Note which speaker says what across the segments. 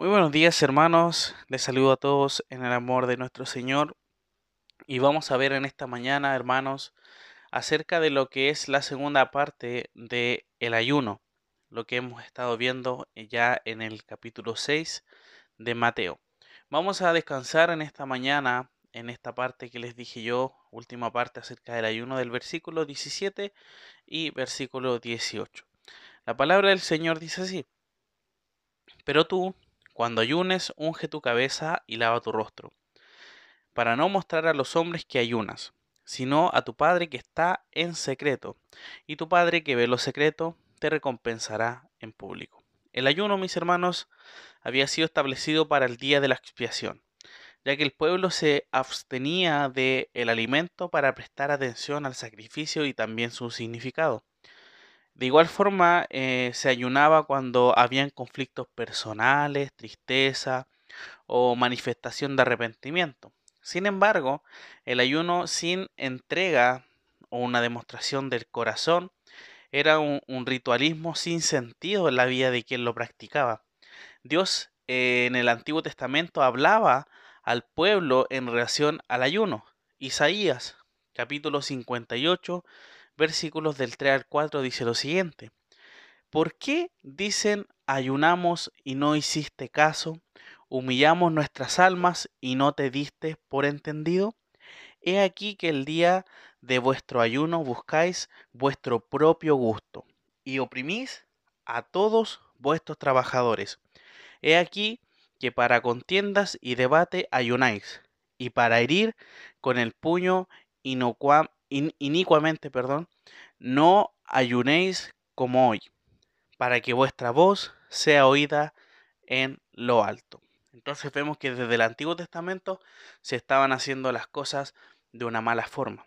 Speaker 1: Muy buenos días hermanos, les saludo a todos en el amor de nuestro Señor y vamos a ver en esta mañana hermanos acerca de lo que es la segunda parte de el ayuno, lo que hemos estado viendo ya en el capítulo 6 de Mateo. Vamos a descansar en esta mañana en esta parte que les dije yo, última parte acerca del ayuno del versículo 17 y versículo 18. La palabra del Señor dice así, pero tú, cuando ayunes, unge tu cabeza y lava tu rostro, para no mostrar a los hombres que ayunas, sino a tu Padre que está en secreto, y tu Padre que ve lo secreto te recompensará en público. El ayuno, mis hermanos, había sido establecido para el día de la expiación ya que el pueblo se abstenía del el alimento para prestar atención al sacrificio y también su significado. De igual forma, eh, se ayunaba cuando habían conflictos personales, tristeza o manifestación de arrepentimiento. Sin embargo, el ayuno sin entrega o una demostración del corazón era un, ritualismo sin sentido en la vida de quien lo practicaba. Dios eh, en el Antiguo Testamento hablaba al pueblo en relación al ayuno. Isaías capítulo 58 versículos del 3 al 4 dice lo siguiente. ¿Por qué dicen ayunamos y no hiciste caso? Humillamos nuestras almas y no te diste por entendido. He aquí que el día de vuestro ayuno buscáis vuestro propio gusto y oprimís a todos vuestros trabajadores. He aquí que para contiendas y debate ayunáis, y para herir con el puño inicuamente, perdón, no ayunéis como hoy, para que vuestra voz sea oída en lo alto. Entonces vemos que desde el Antiguo Testamento se estaban haciendo las cosas de una mala forma.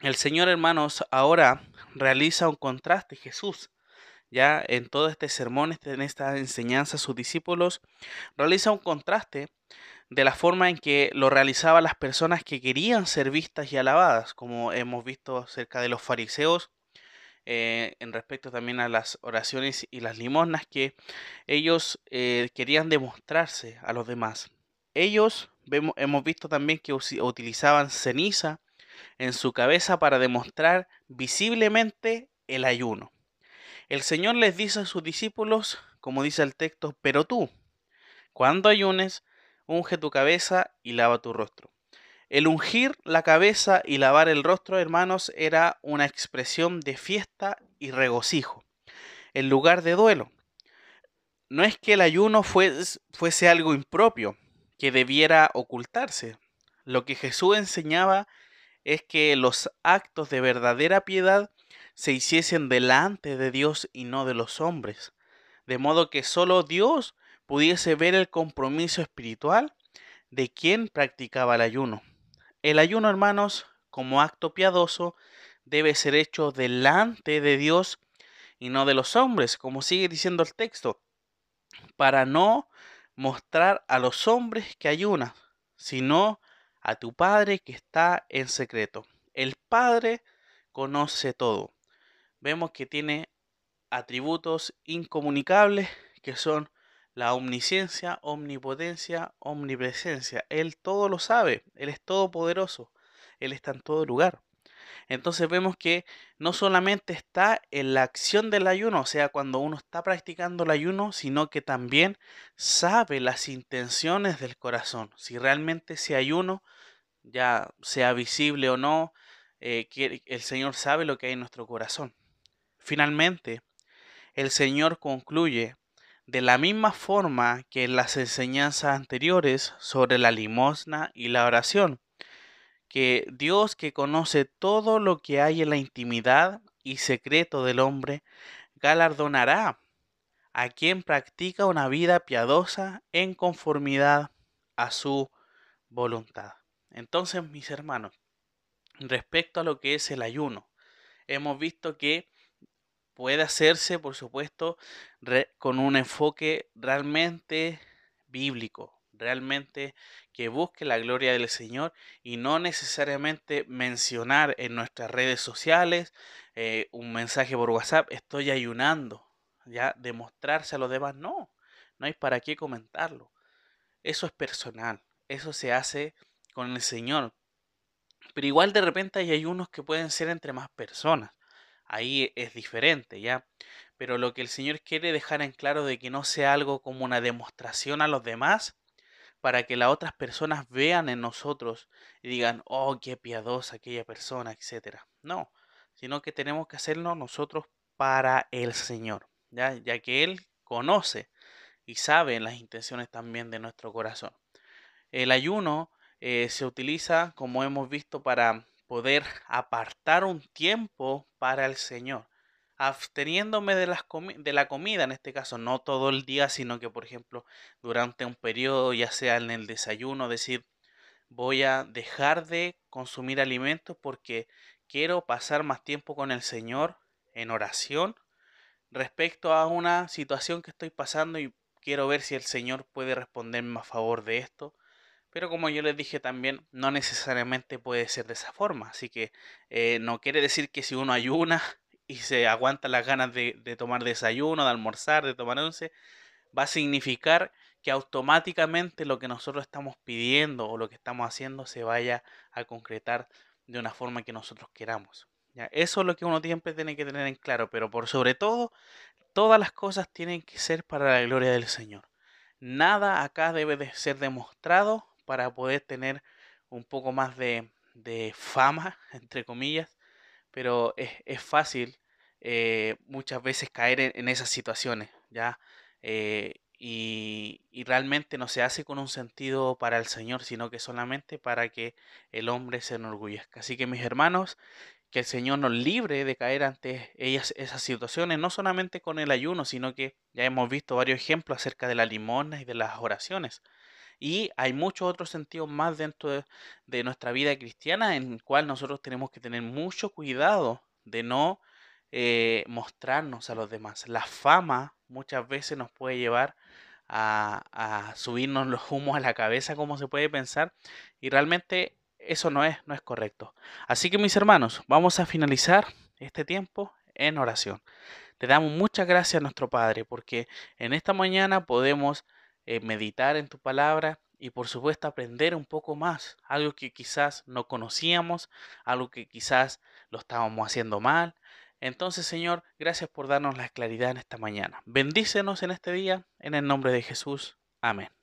Speaker 1: El Señor, hermanos, ahora realiza un contraste, Jesús ya en todo este sermón, este, en esta enseñanza, sus discípulos realiza un contraste de la forma en que lo realizaban las personas que querían ser vistas y alabadas, como hemos visto cerca de los fariseos, eh, en respecto también a las oraciones y las limosnas, que ellos eh, querían demostrarse a los demás. Ellos vemos, hemos visto también que utilizaban ceniza en su cabeza para demostrar visiblemente el ayuno. El Señor les dice a sus discípulos, como dice el texto, pero tú, cuando ayunes, unge tu cabeza y lava tu rostro. El ungir la cabeza y lavar el rostro, hermanos, era una expresión de fiesta y regocijo, en lugar de duelo. No es que el ayuno fuese algo impropio, que debiera ocultarse. Lo que Jesús enseñaba es que los actos de verdadera piedad se hiciesen delante de Dios y no de los hombres, de modo que solo Dios pudiese ver el compromiso espiritual de quien practicaba el ayuno. El ayuno, hermanos, como acto piadoso, debe ser hecho delante de Dios y no de los hombres, como sigue diciendo el texto, para no mostrar a los hombres que ayunas, sino a tu Padre que está en secreto. El Padre conoce todo vemos que tiene atributos incomunicables que son la omnisciencia, omnipotencia, omnipresencia. Él todo lo sabe, Él es todopoderoso, Él está en todo lugar. Entonces vemos que no solamente está en la acción del ayuno, o sea, cuando uno está practicando el ayuno, sino que también sabe las intenciones del corazón. Si realmente ese ayuno, ya sea visible o no, eh, el Señor sabe lo que hay en nuestro corazón. Finalmente, el Señor concluye de la misma forma que en las enseñanzas anteriores sobre la limosna y la oración, que Dios que conoce todo lo que hay en la intimidad y secreto del hombre, galardonará a quien practica una vida piadosa en conformidad a su voluntad. Entonces, mis hermanos, respecto a lo que es el ayuno, hemos visto que puede hacerse, por supuesto, con un enfoque realmente bíblico, realmente que busque la gloria del Señor y no necesariamente mencionar en nuestras redes sociales eh, un mensaje por WhatsApp, estoy ayunando, ya demostrarse a los demás, no. no hay para qué comentarlo. Eso es personal, eso se hace con el Señor. Pero igual de repente hay ayunos que pueden ser entre más personas. Ahí es diferente, ¿ya? Pero lo que el Señor quiere dejar en claro de que no sea algo como una demostración a los demás, para que las otras personas vean en nosotros y digan, oh, qué piadosa aquella persona, etc. No, sino que tenemos que hacerlo nosotros para el Señor, ¿ya? ya que Él conoce y sabe las intenciones también de nuestro corazón. El ayuno eh, se utiliza, como hemos visto, para poder apartar un tiempo para el Señor absteniéndome de, las de la comida, en este caso, no todo el día, sino que, por ejemplo, durante un periodo, ya sea en el desayuno, decir, voy a dejar de consumir alimentos porque quiero pasar más tiempo con el Señor en oración respecto a una situación que estoy pasando y quiero ver si el Señor puede responderme a favor de esto. Pero como yo les dije también, no necesariamente puede ser de esa forma. Así que eh, no quiere decir que si uno ayuna y se aguanta las ganas de, tomar desayuno, de almorzar, de tomar once, va a significar que automáticamente lo que nosotros estamos pidiendo o lo que estamos haciendo se vaya a concretar de una forma que nosotros queramos. ¿ya? Eso es lo que uno siempre tiene que tener en claro, pero por sobre todo, todas las cosas tienen que ser para la gloria del Señor. Nada acá debe de ser demostrado para poder tener un poco más de, de fama, entre comillas, pero es, fácil eh, muchas veces caer en, esas situaciones, ¿ya? Eh, y, realmente no se hace con un sentido para el Señor, sino que solamente para que el hombre se enorgullezca. Así que mis hermanos, que el Señor nos libre de caer ante ellas, esas situaciones, no solamente con el ayuno, sino que ya hemos visto varios ejemplos acerca de la limosna y de las oraciones. Y hay muchos otros sentidos más dentro de, nuestra vida cristiana en el cual nosotros tenemos que tener mucho cuidado de no eh, mostrarnos a los demás. La fama muchas veces nos puede llevar a, a, subirnos los humos a la cabeza, como se puede pensar, y realmente eso no es, no es correcto. Así que mis hermanos, vamos a finalizar este tiempo en oración. Te damos muchas gracias a nuestro Padre, porque en esta mañana podemos eh, meditar en tu palabra y por supuesto aprender un poco más, algo que quizás no conocíamos, algo que quizás lo estábamos haciendo mal. Entonces, Señor, gracias por darnos la claridad en esta mañana. Bendícenos en este día, en el nombre de Jesús. Amén.